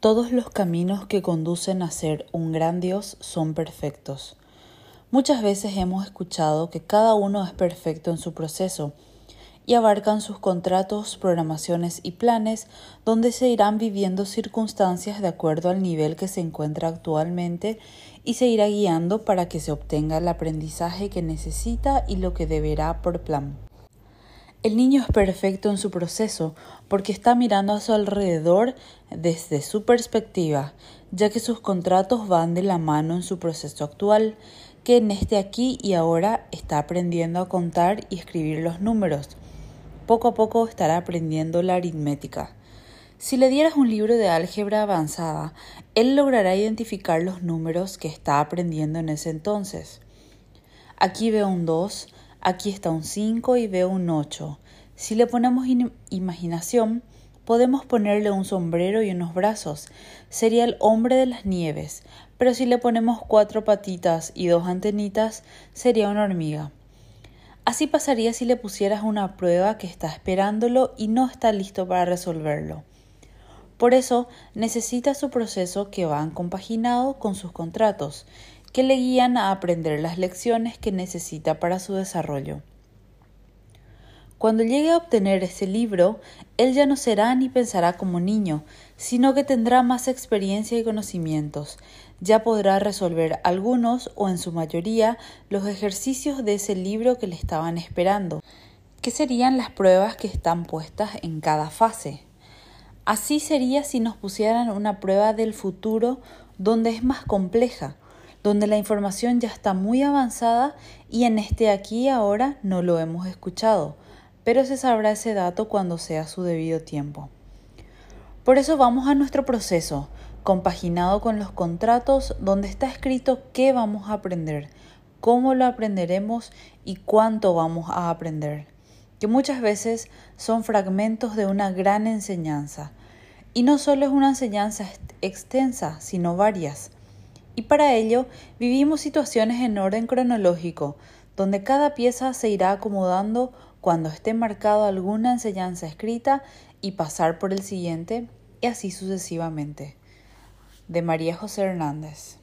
Todos los caminos que conducen a ser un gran Dios son perfectos. Muchas veces hemos escuchado que cada uno es perfecto en su proceso y abarcan sus contratos, programaciones y planes donde se irán viviendo circunstancias de acuerdo al nivel que se encuentra actualmente y se irá guiando para que se obtenga el aprendizaje que necesita y lo que deberá por plan. El niño es perfecto en su proceso porque está mirando a su alrededor desde su perspectiva, ya que sus contratos van de la mano en su proceso actual, que en este aquí y ahora está aprendiendo a contar y escribir los números. Poco a poco estará aprendiendo la aritmética. Si le dieras un libro de álgebra avanzada, él logrará identificar los números que está aprendiendo en ese entonces. Aquí veo un 2, Aquí está un 5 y veo un 8. Si le ponemos imaginación, podemos ponerle un sombrero y unos brazos. Sería el hombre de las nieves. Pero si le ponemos cuatro patitas y dos antenitas, sería una hormiga. Así pasaría si le pusieras una prueba que está esperándolo y no está listo para resolverlo. Por eso necesita su proceso que va compaginado con sus contratos que le guían a aprender las lecciones que necesita para su desarrollo. Cuando llegue a obtener ese libro, él ya no será ni pensará como niño, sino que tendrá más experiencia y conocimientos. Ya podrá resolver algunos o en su mayoría los ejercicios de ese libro que le estaban esperando, que serían las pruebas que están puestas en cada fase. Así sería si nos pusieran una prueba del futuro donde es más compleja, donde la información ya está muy avanzada y en este aquí y ahora no lo hemos escuchado, pero se sabrá ese dato cuando sea su debido tiempo. Por eso vamos a nuestro proceso, compaginado con los contratos donde está escrito qué vamos a aprender, cómo lo aprenderemos y cuánto vamos a aprender, que muchas veces son fragmentos de una gran enseñanza. Y no solo es una enseñanza extensa, sino varias y para ello vivimos situaciones en orden cronológico, donde cada pieza se irá acomodando cuando esté marcado alguna enseñanza escrita y pasar por el siguiente, y así sucesivamente. De María José Hernández.